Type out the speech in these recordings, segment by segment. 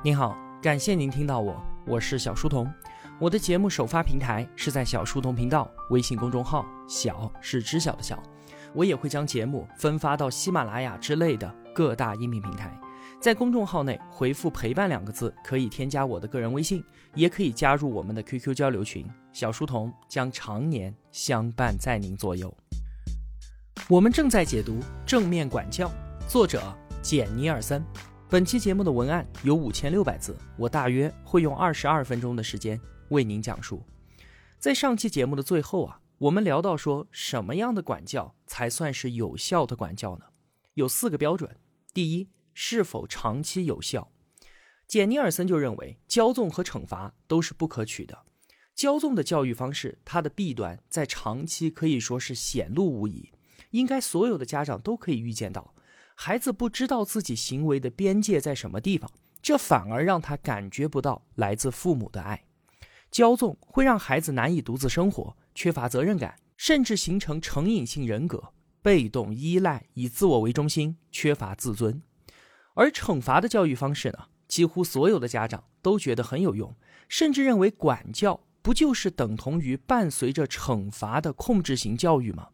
您好，感谢您听到我，我是小书童。我的节目首发平台是在小书童频道微信公众号，小是知晓的小。我也会将节目分发到喜马拉雅之类的各大音频平台。在公众号内回复“陪伴”两个字，可以添加我的个人微信，也可以加入我们的 QQ 交流群。小书童将常年相伴在您左右。我们正在解读《正面管教》，作者简尼尔森。本期节目的文案有五千六百字，我大约会用二十二分钟的时间为您讲述。在上期节目的最后啊，我们聊到说什么样的管教才算是有效的管教呢？有四个标准。第一，是否长期有效？简尼尔森就认为，骄纵和惩罚都是不可取的。骄纵的教育方式，它的弊端在长期可以说是显露无遗，应该所有的家长都可以预见到。孩子不知道自己行为的边界在什么地方，这反而让他感觉不到来自父母的爱。骄纵会让孩子难以独自生活，缺乏责任感，甚至形成成瘾性人格，被动依赖，以自我为中心，缺乏自尊。而惩罚的教育方式呢？几乎所有的家长都觉得很有用，甚至认为管教不就是等同于伴随着惩罚的控制型教育吗？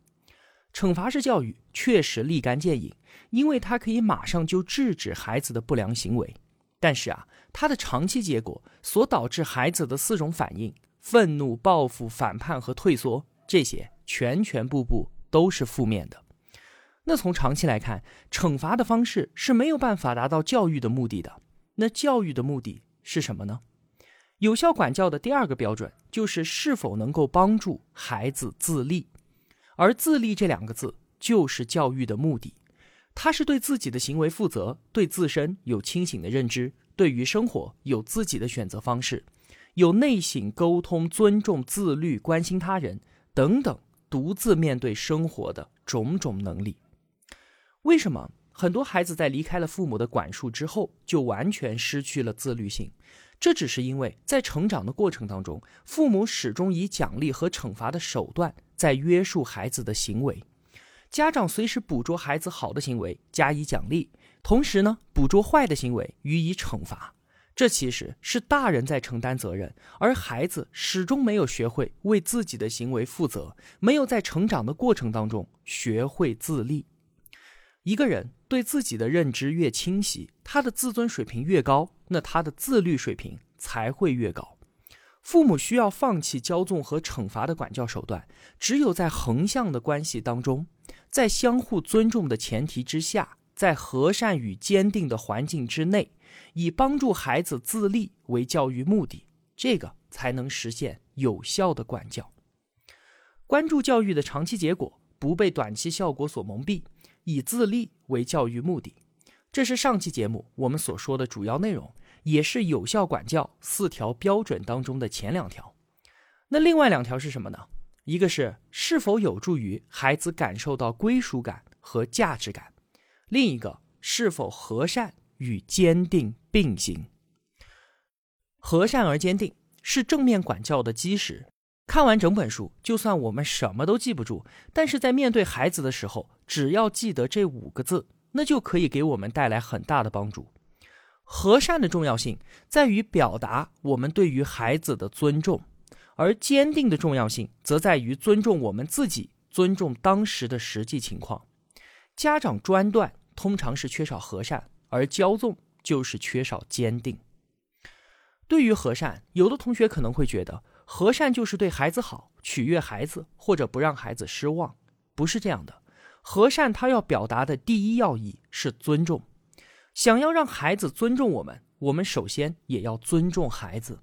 惩罚式教育确实立竿见影，因为它可以马上就制止孩子的不良行为。但是啊，它的长期结果所导致孩子的四种反应——愤怒、报复、反叛和退缩，这些全全部部都是负面的。那从长期来看，惩罚的方式是没有办法达到教育的目的的。那教育的目的是什么呢？有效管教的第二个标准就是是否能够帮助孩子自立。而自立这两个字就是教育的目的，他是对自己的行为负责，对自身有清醒的认知，对于生活有自己的选择方式，有内省、沟通、尊重、自律、关心他人等等，独自面对生活的种种能力。为什么很多孩子在离开了父母的管束之后，就完全失去了自律性？这只是因为在成长的过程当中，父母始终以奖励和惩罚的手段。在约束孩子的行为，家长随时捕捉孩子好的行为加以奖励，同时呢，捕捉坏的行为予以惩罚。这其实是大人在承担责任，而孩子始终没有学会为自己的行为负责，没有在成长的过程当中学会自立。一个人对自己的认知越清晰，他的自尊水平越高，那他的自律水平才会越高。父母需要放弃骄纵和惩罚的管教手段，只有在横向的关系当中，在相互尊重的前提之下，在和善与坚定的环境之内，以帮助孩子自立为教育目的，这个才能实现有效的管教。关注教育的长期结果，不被短期效果所蒙蔽，以自立为教育目的，这是上期节目我们所说的主要内容。也是有效管教四条标准当中的前两条，那另外两条是什么呢？一个是是否有助于孩子感受到归属感和价值感，另一个是否和善与坚定并行。和善而坚定是正面管教的基石。看完整本书，就算我们什么都记不住，但是在面对孩子的时候，只要记得这五个字，那就可以给我们带来很大的帮助。和善的重要性在于表达我们对于孩子的尊重，而坚定的重要性则在于尊重我们自己，尊重当时的实际情况。家长专断通常是缺少和善，而骄纵就是缺少坚定。对于和善，有的同学可能会觉得和善就是对孩子好，取悦孩子，或者不让孩子失望。不是这样的，和善他要表达的第一要义是尊重。想要让孩子尊重我们，我们首先也要尊重孩子，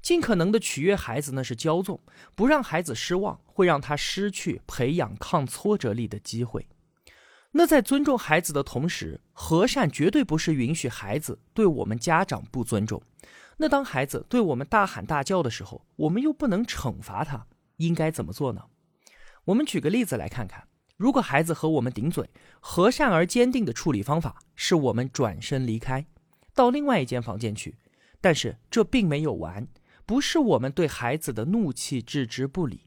尽可能的取悦孩子，那是骄纵；不让孩子失望，会让他失去培养抗挫折力的机会。那在尊重孩子的同时，和善绝对不是允许孩子对我们家长不尊重。那当孩子对我们大喊大叫的时候，我们又不能惩罚他，应该怎么做呢？我们举个例子来看看。如果孩子和我们顶嘴，和善而坚定的处理方法是我们转身离开，到另外一间房间去。但是这并没有完，不是我们对孩子的怒气置之不理。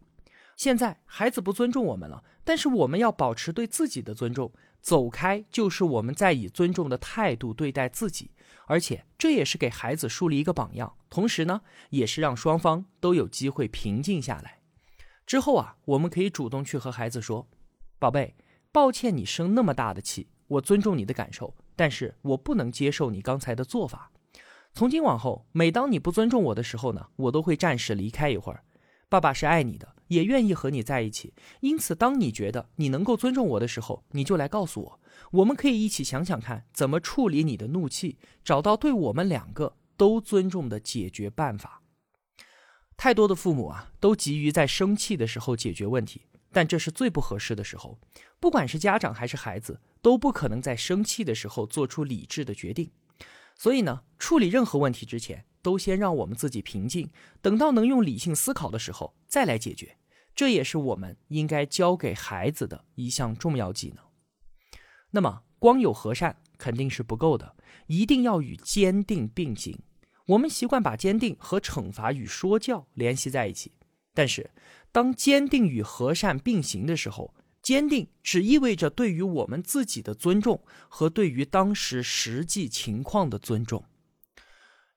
现在孩子不尊重我们了，但是我们要保持对自己的尊重，走开就是我们在以尊重的态度对待自己，而且这也是给孩子树立一个榜样，同时呢，也是让双方都有机会平静下来。之后啊，我们可以主动去和孩子说：“宝贝，抱歉你生那么大的气，我尊重你的感受，但是我不能接受你刚才的做法。从今往后，每当你不尊重我的时候呢，我都会暂时离开一会儿。爸爸是爱你的。”也愿意和你在一起，因此，当你觉得你能够尊重我的时候，你就来告诉我，我们可以一起想想看，怎么处理你的怒气，找到对我们两个都尊重的解决办法。太多的父母啊，都急于在生气的时候解决问题，但这是最不合适的时候。不管是家长还是孩子，都不可能在生气的时候做出理智的决定。所以呢，处理任何问题之前，都先让我们自己平静，等到能用理性思考的时候再来解决。这也是我们应该教给孩子的一项重要技能。那么，光有和善肯定是不够的，一定要与坚定并行。我们习惯把坚定和惩罚与说教联系在一起，但是当坚定与和善并行的时候，坚定只意味着对于我们自己的尊重和对于当时实际情况的尊重。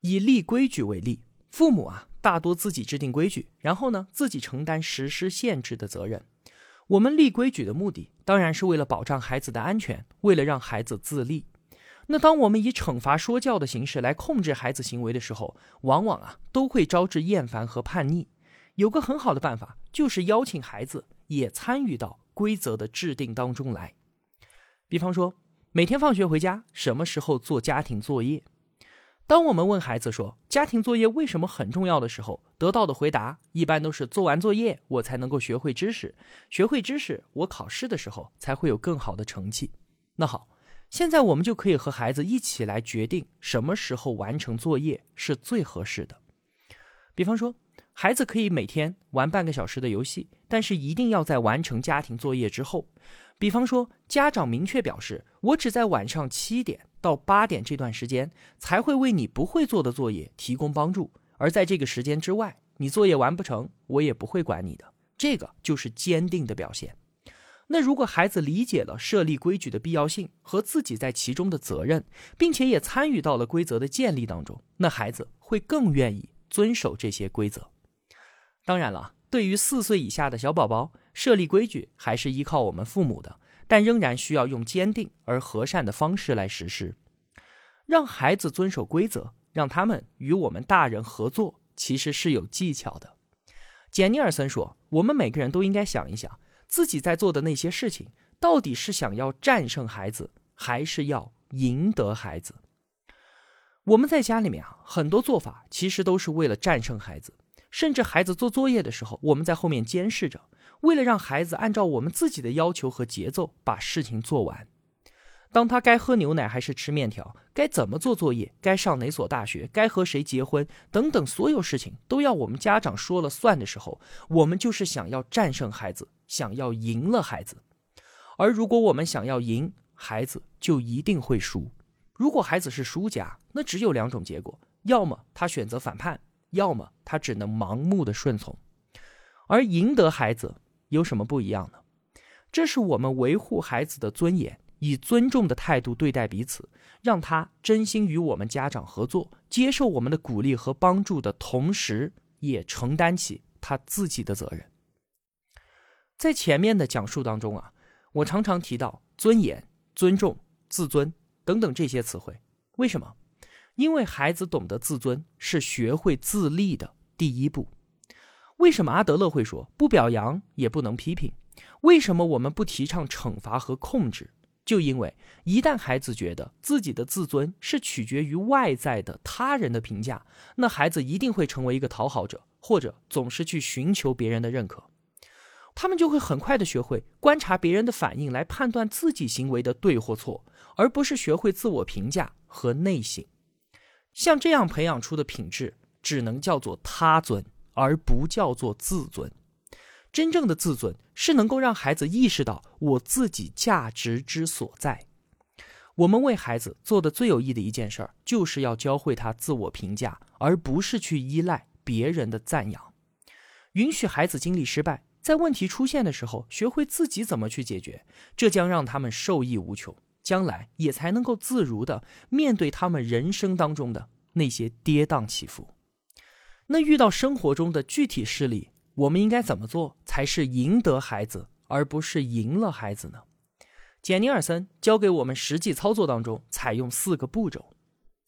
以立规矩为例，父母啊。大多自己制定规矩，然后呢，自己承担实施限制的责任。我们立规矩的目的，当然是为了保障孩子的安全，为了让孩子自立。那当我们以惩罚说教的形式来控制孩子行为的时候，往往啊，都会招致厌烦和叛逆。有个很好的办法，就是邀请孩子也参与到规则的制定当中来。比方说，每天放学回家，什么时候做家庭作业？当我们问孩子说家庭作业为什么很重要的时候，得到的回答一般都是做完作业我才能够学会知识，学会知识我考试的时候才会有更好的成绩。那好，现在我们就可以和孩子一起来决定什么时候完成作业是最合适的。比方说，孩子可以每天玩半个小时的游戏，但是一定要在完成家庭作业之后。比方说，家长明确表示，我只在晚上七点到八点这段时间才会为你不会做的作业提供帮助，而在这个时间之外，你作业完不成，我也不会管你的。这个就是坚定的表现。那如果孩子理解了设立规矩的必要性和自己在其中的责任，并且也参与到了规则的建立当中，那孩子会更愿意遵守这些规则。当然了，对于四岁以下的小宝宝。设立规矩还是依靠我们父母的，但仍然需要用坚定而和善的方式来实施。让孩子遵守规则，让他们与我们大人合作，其实是有技巧的。简尼尔森说：“我们每个人都应该想一想，自己在做的那些事情，到底是想要战胜孩子，还是要赢得孩子？”我们在家里面啊，很多做法其实都是为了战胜孩子，甚至孩子做作业的时候，我们在后面监视着。为了让孩子按照我们自己的要求和节奏把事情做完，当他该喝牛奶还是吃面条，该怎么做作业，该上哪所大学，该和谁结婚等等，所有事情都要我们家长说了算的时候，我们就是想要战胜孩子，想要赢了孩子。而如果我们想要赢，孩子就一定会输。如果孩子是输家，那只有两种结果：要么他选择反叛，要么他只能盲目的顺从。而赢得孩子。有什么不一样呢？这是我们维护孩子的尊严，以尊重的态度对待彼此，让他真心与我们家长合作，接受我们的鼓励和帮助的同时，也承担起他自己的责任。在前面的讲述当中啊，我常常提到尊严、尊重、自尊等等这些词汇。为什么？因为孩子懂得自尊，是学会自立的第一步。为什么阿德勒会说不表扬也不能批评？为什么我们不提倡惩罚和控制？就因为一旦孩子觉得自己的自尊是取决于外在的他人的评价，那孩子一定会成为一个讨好者，或者总是去寻求别人的认可。他们就会很快的学会观察别人的反应来判断自己行为的对或错，而不是学会自我评价和内省。像这样培养出的品质，只能叫做他尊。而不叫做自尊。真正的自尊是能够让孩子意识到我自己价值之所在。我们为孩子做的最有益的一件事儿，就是要教会他自我评价，而不是去依赖别人的赞扬。允许孩子经历失败，在问题出现的时候，学会自己怎么去解决，这将让他们受益无穷，将来也才能够自如的面对他们人生当中的那些跌宕起伏。那遇到生活中的具体事例，我们应该怎么做才是赢得孩子，而不是赢了孩子呢？简尼尔森教给我们实际操作当中采用四个步骤。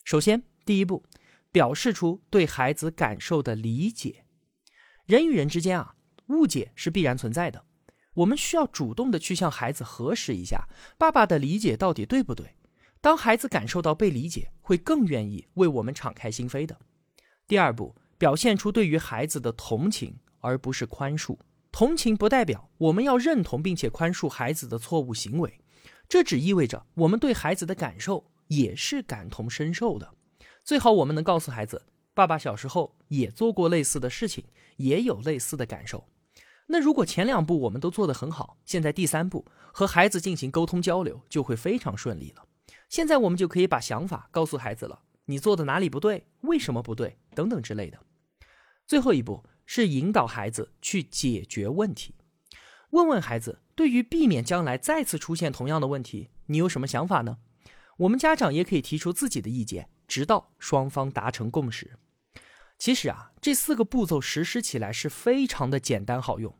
首先，第一步，表示出对孩子感受的理解。人与人之间啊。误解是必然存在的，我们需要主动的去向孩子核实一下，爸爸的理解到底对不对？当孩子感受到被理解，会更愿意为我们敞开心扉的。第二步，表现出对于孩子的同情，而不是宽恕。同情不代表我们要认同并且宽恕孩子的错误行为，这只意味着我们对孩子的感受也是感同身受的。最好我们能告诉孩子，爸爸小时候也做过类似的事情，也有类似的感受。那如果前两步我们都做得很好，现在第三步和孩子进行沟通交流就会非常顺利了。现在我们就可以把想法告诉孩子了，你做的哪里不对，为什么不对，等等之类的。最后一步是引导孩子去解决问题，问问孩子，对于避免将来再次出现同样的问题，你有什么想法呢？我们家长也可以提出自己的意见，直到双方达成共识。其实啊，这四个步骤实施起来是非常的简单好用。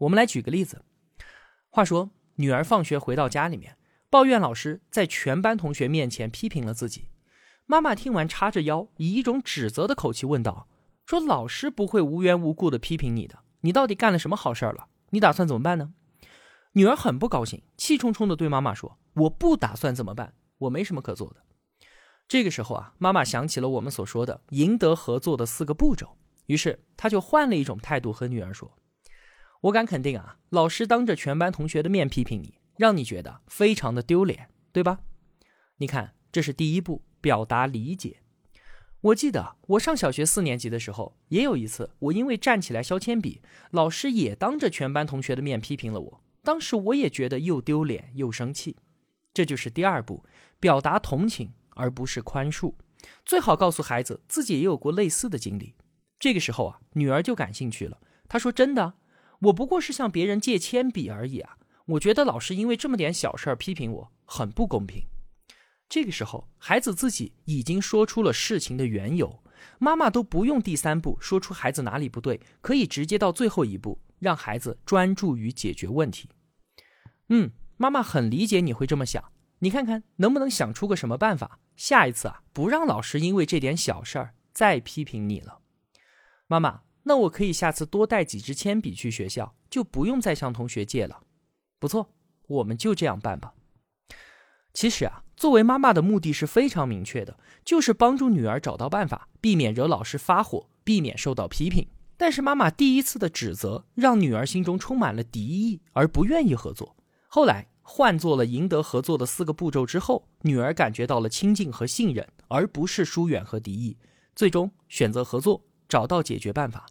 我们来举个例子。话说，女儿放学回到家里面，抱怨老师在全班同学面前批评了自己。妈妈听完，叉着腰，以一种指责的口气问道：“说老师不会无缘无故的批评你的，你到底干了什么好事儿了？你打算怎么办呢？”女儿很不高兴，气冲冲的对妈妈说：“我不打算怎么办，我没什么可做的。”这个时候啊，妈妈想起了我们所说的赢得合作的四个步骤，于是她就换了一种态度和女儿说：“我敢肯定啊，老师当着全班同学的面批评你，让你觉得非常的丢脸，对吧？你看，这是第一步，表达理解。我记得我上小学四年级的时候，也有一次，我因为站起来削铅笔，老师也当着全班同学的面批评了我，当时我也觉得又丢脸又生气。这就是第二步，表达同情。”而不是宽恕，最好告诉孩子自己也有过类似的经历。这个时候啊，女儿就感兴趣了。她说：“真的，我不过是向别人借铅笔而已啊！我觉得老师因为这么点小事儿批评我，很不公平。”这个时候，孩子自己已经说出了事情的缘由，妈妈都不用第三步说出孩子哪里不对，可以直接到最后一步，让孩子专注于解决问题。嗯，妈妈很理解你会这么想。你看看能不能想出个什么办法？下一次啊，不让老师因为这点小事儿再批评你了。妈妈，那我可以下次多带几支铅笔去学校，就不用再向同学借了。不错，我们就这样办吧。其实啊，作为妈妈的目的是非常明确的，就是帮助女儿找到办法，避免惹老师发火，避免受到批评。但是妈妈第一次的指责，让女儿心中充满了敌意，而不愿意合作。后来。换做了赢得合作的四个步骤之后，女儿感觉到了亲近和信任，而不是疏远和敌意，最终选择合作，找到解决办法。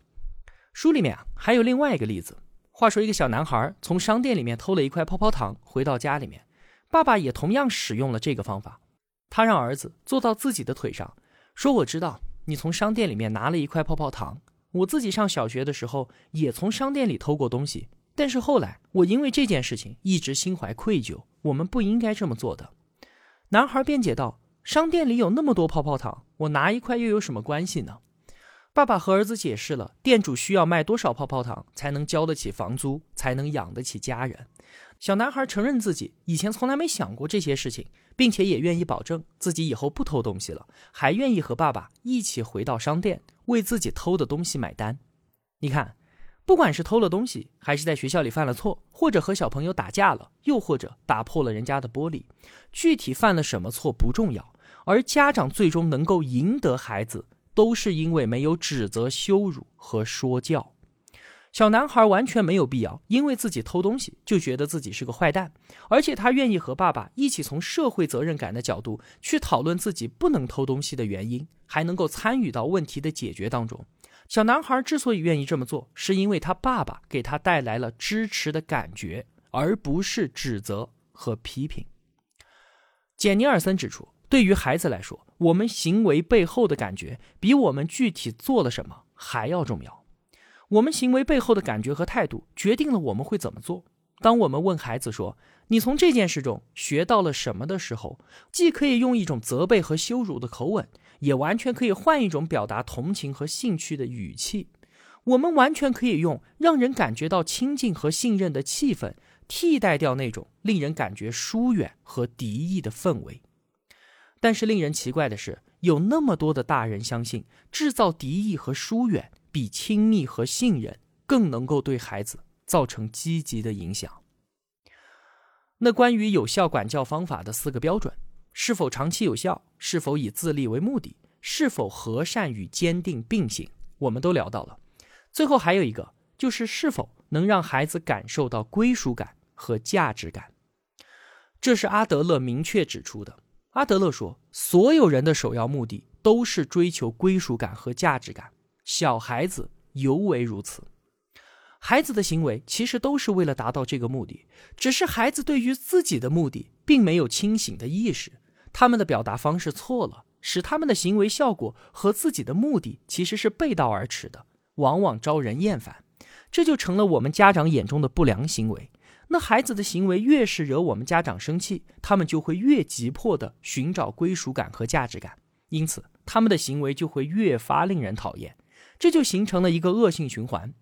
书里面啊还有另外一个例子。话说一个小男孩从商店里面偷了一块泡泡糖，回到家里面，爸爸也同样使用了这个方法。他让儿子坐到自己的腿上，说：“我知道你从商店里面拿了一块泡泡糖，我自己上小学的时候也从商店里偷过东西。”但是后来，我因为这件事情一直心怀愧疚。我们不应该这么做的。男孩辩解道：“商店里有那么多泡泡糖，我拿一块又有什么关系呢？”爸爸和儿子解释了，店主需要卖多少泡泡糖才能交得起房租，才能养得起家人。小男孩承认自己以前从来没想过这些事情，并且也愿意保证自己以后不偷东西了，还愿意和爸爸一起回到商店为自己偷的东西买单。你看。不管是偷了东西，还是在学校里犯了错，或者和小朋友打架了，又或者打破了人家的玻璃，具体犯了什么错不重要，而家长最终能够赢得孩子，都是因为没有指责、羞辱和说教。小男孩完全没有必要因为自己偷东西就觉得自己是个坏蛋，而且他愿意和爸爸一起从社会责任感的角度去讨论自己不能偷东西的原因，还能够参与到问题的解决当中。小男孩之所以愿意这么做，是因为他爸爸给他带来了支持的感觉，而不是指责和批评。简尼尔森指出，对于孩子来说，我们行为背后的感觉比我们具体做了什么还要重要。我们行为背后的感觉和态度，决定了我们会怎么做。当我们问孩子说：“你从这件事中学到了什么？”的时候，既可以用一种责备和羞辱的口吻，也完全可以换一种表达同情和兴趣的语气。我们完全可以用让人感觉到亲近和信任的气氛，替代掉那种令人感觉疏远和敌意的氛围。但是令人奇怪的是，有那么多的大人相信，制造敌意和疏远比亲密和信任更能够对孩子造成积极的影响。那关于有效管教方法的四个标准，是否长期有效，是否以自立为目的，是否和善与坚定并行，我们都聊到了。最后还有一个，就是是否能让孩子感受到归属感和价值感。这是阿德勒明确指出的。阿德勒说，所有人的首要目的都是追求归属感和价值感，小孩子尤为如此。孩子的行为其实都是为了达到这个目的，只是孩子对于自己的目的并没有清醒的意识，他们的表达方式错了，使他们的行为效果和自己的目的其实是背道而驰的，往往招人厌烦，这就成了我们家长眼中的不良行为。那孩子的行为越是惹我们家长生气，他们就会越急迫的寻找归属感和价值感，因此他们的行为就会越发令人讨厌，这就形成了一个恶性循环。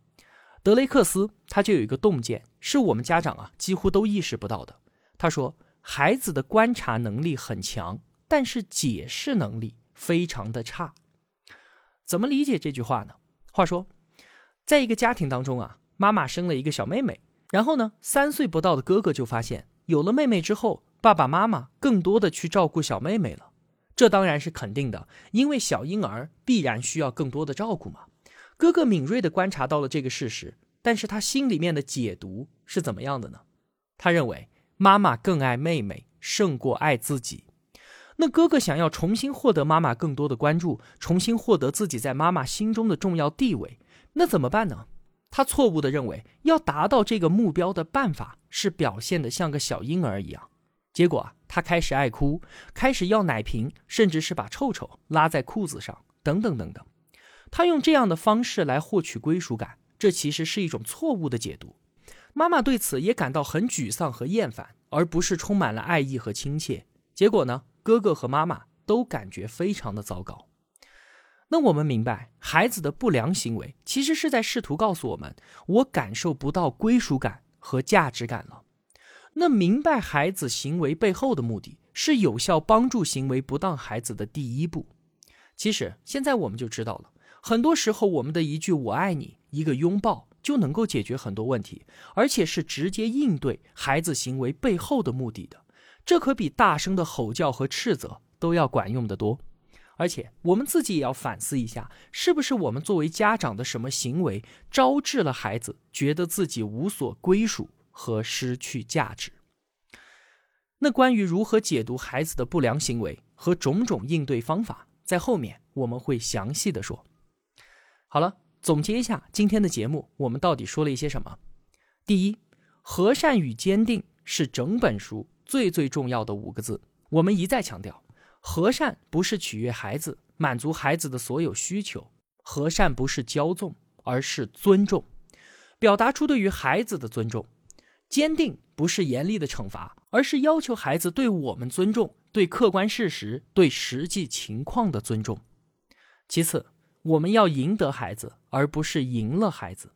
德雷克斯他就有一个洞见，是我们家长啊几乎都意识不到的。他说，孩子的观察能力很强，但是解释能力非常的差。怎么理解这句话呢？话说，在一个家庭当中啊，妈妈生了一个小妹妹。然后呢，三岁不到的哥哥就发现，有了妹妹之后，爸爸妈妈更多的去照顾小妹妹了。这当然是肯定的，因为小婴儿必然需要更多的照顾嘛。哥哥敏锐的观察到了这个事实，但是他心里面的解读是怎么样的呢？他认为妈妈更爱妹妹胜过爱自己。那哥哥想要重新获得妈妈更多的关注，重新获得自己在妈妈心中的重要地位，那怎么办呢？他错误的认为，要达到这个目标的办法是表现的像个小婴儿一样。结果啊，他开始爱哭，开始要奶瓶，甚至是把臭臭拉在裤子上，等等等等。他用这样的方式来获取归属感，这其实是一种错误的解读。妈妈对此也感到很沮丧和厌烦，而不是充满了爱意和亲切。结果呢，哥哥和妈妈都感觉非常的糟糕。那我们明白，孩子的不良行为其实是在试图告诉我们，我感受不到归属感和价值感了。那明白孩子行为背后的目的，是有效帮助行为不当孩子的第一步。其实现在我们就知道了，很多时候我们的一句“我爱你”，一个拥抱就能够解决很多问题，而且是直接应对孩子行为背后的目的的。这可比大声的吼叫和斥责都要管用的多。而且我们自己也要反思一下，是不是我们作为家长的什么行为，招致了孩子觉得自己无所归属和失去价值？那关于如何解读孩子的不良行为和种种应对方法，在后面我们会详细的说。好了，总结一下今天的节目，我们到底说了一些什么？第一，和善与坚定是整本书最最重要的五个字，我们一再强调。和善不是取悦孩子，满足孩子的所有需求；和善不是骄纵，而是尊重，表达出对于孩子的尊重；坚定不是严厉的惩罚，而是要求孩子对我们尊重，对客观事实、对实际情况的尊重。其次，我们要赢得孩子，而不是赢了孩子。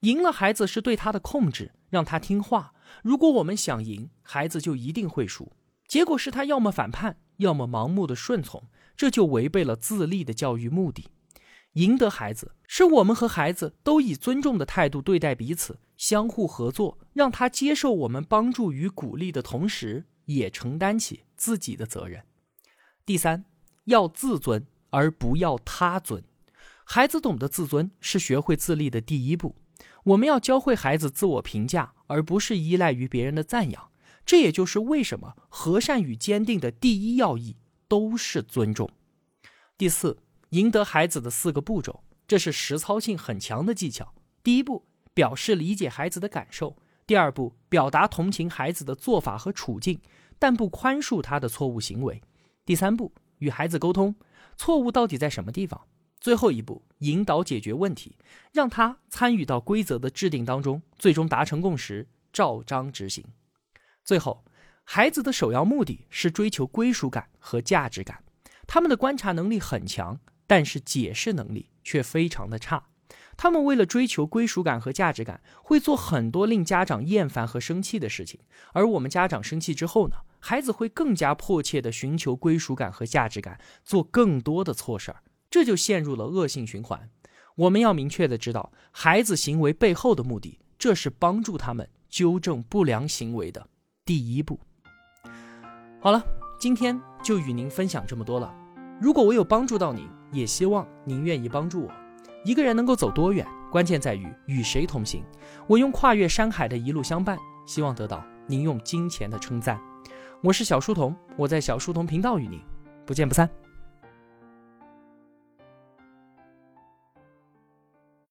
赢了孩子是对他的控制，让他听话。如果我们想赢，孩子就一定会输。结果是他要么反叛，要么盲目的顺从，这就违背了自立的教育目的。赢得孩子，是我们和孩子都以尊重的态度对待彼此，相互合作，让他接受我们帮助与鼓励的同时，也承担起自己的责任。第三，要自尊而不要他尊。孩子懂得自尊是学会自立的第一步。我们要教会孩子自我评价，而不是依赖于别人的赞扬。这也就是为什么和善与坚定的第一要义都是尊重。第四，赢得孩子的四个步骤，这是实操性很强的技巧。第一步，表示理解孩子的感受；第二步，表达同情孩子的做法和处境，但不宽恕他的错误行为；第三步，与孩子沟通，错误到底在什么地方？最后一步，引导解决问题，让他参与到规则的制定当中，最终达成共识，照章执行。最后，孩子的首要目的是追求归属感和价值感，他们的观察能力很强，但是解释能力却非常的差。他们为了追求归属感和价值感，会做很多令家长厌烦和生气的事情。而我们家长生气之后呢，孩子会更加迫切地寻求归属感和价值感，做更多的错事儿，这就陷入了恶性循环。我们要明确的知道孩子行为背后的目的，这是帮助他们纠正不良行为的第一步。好了，今天就与您分享这么多了。如果我有帮助到您，也希望您愿意帮助我。一个人能够走多远，关键在于与谁同行。我用跨越山海的一路相伴，希望得到您用金钱的称赞。我是小书童，我在小书童频道与您不见不散。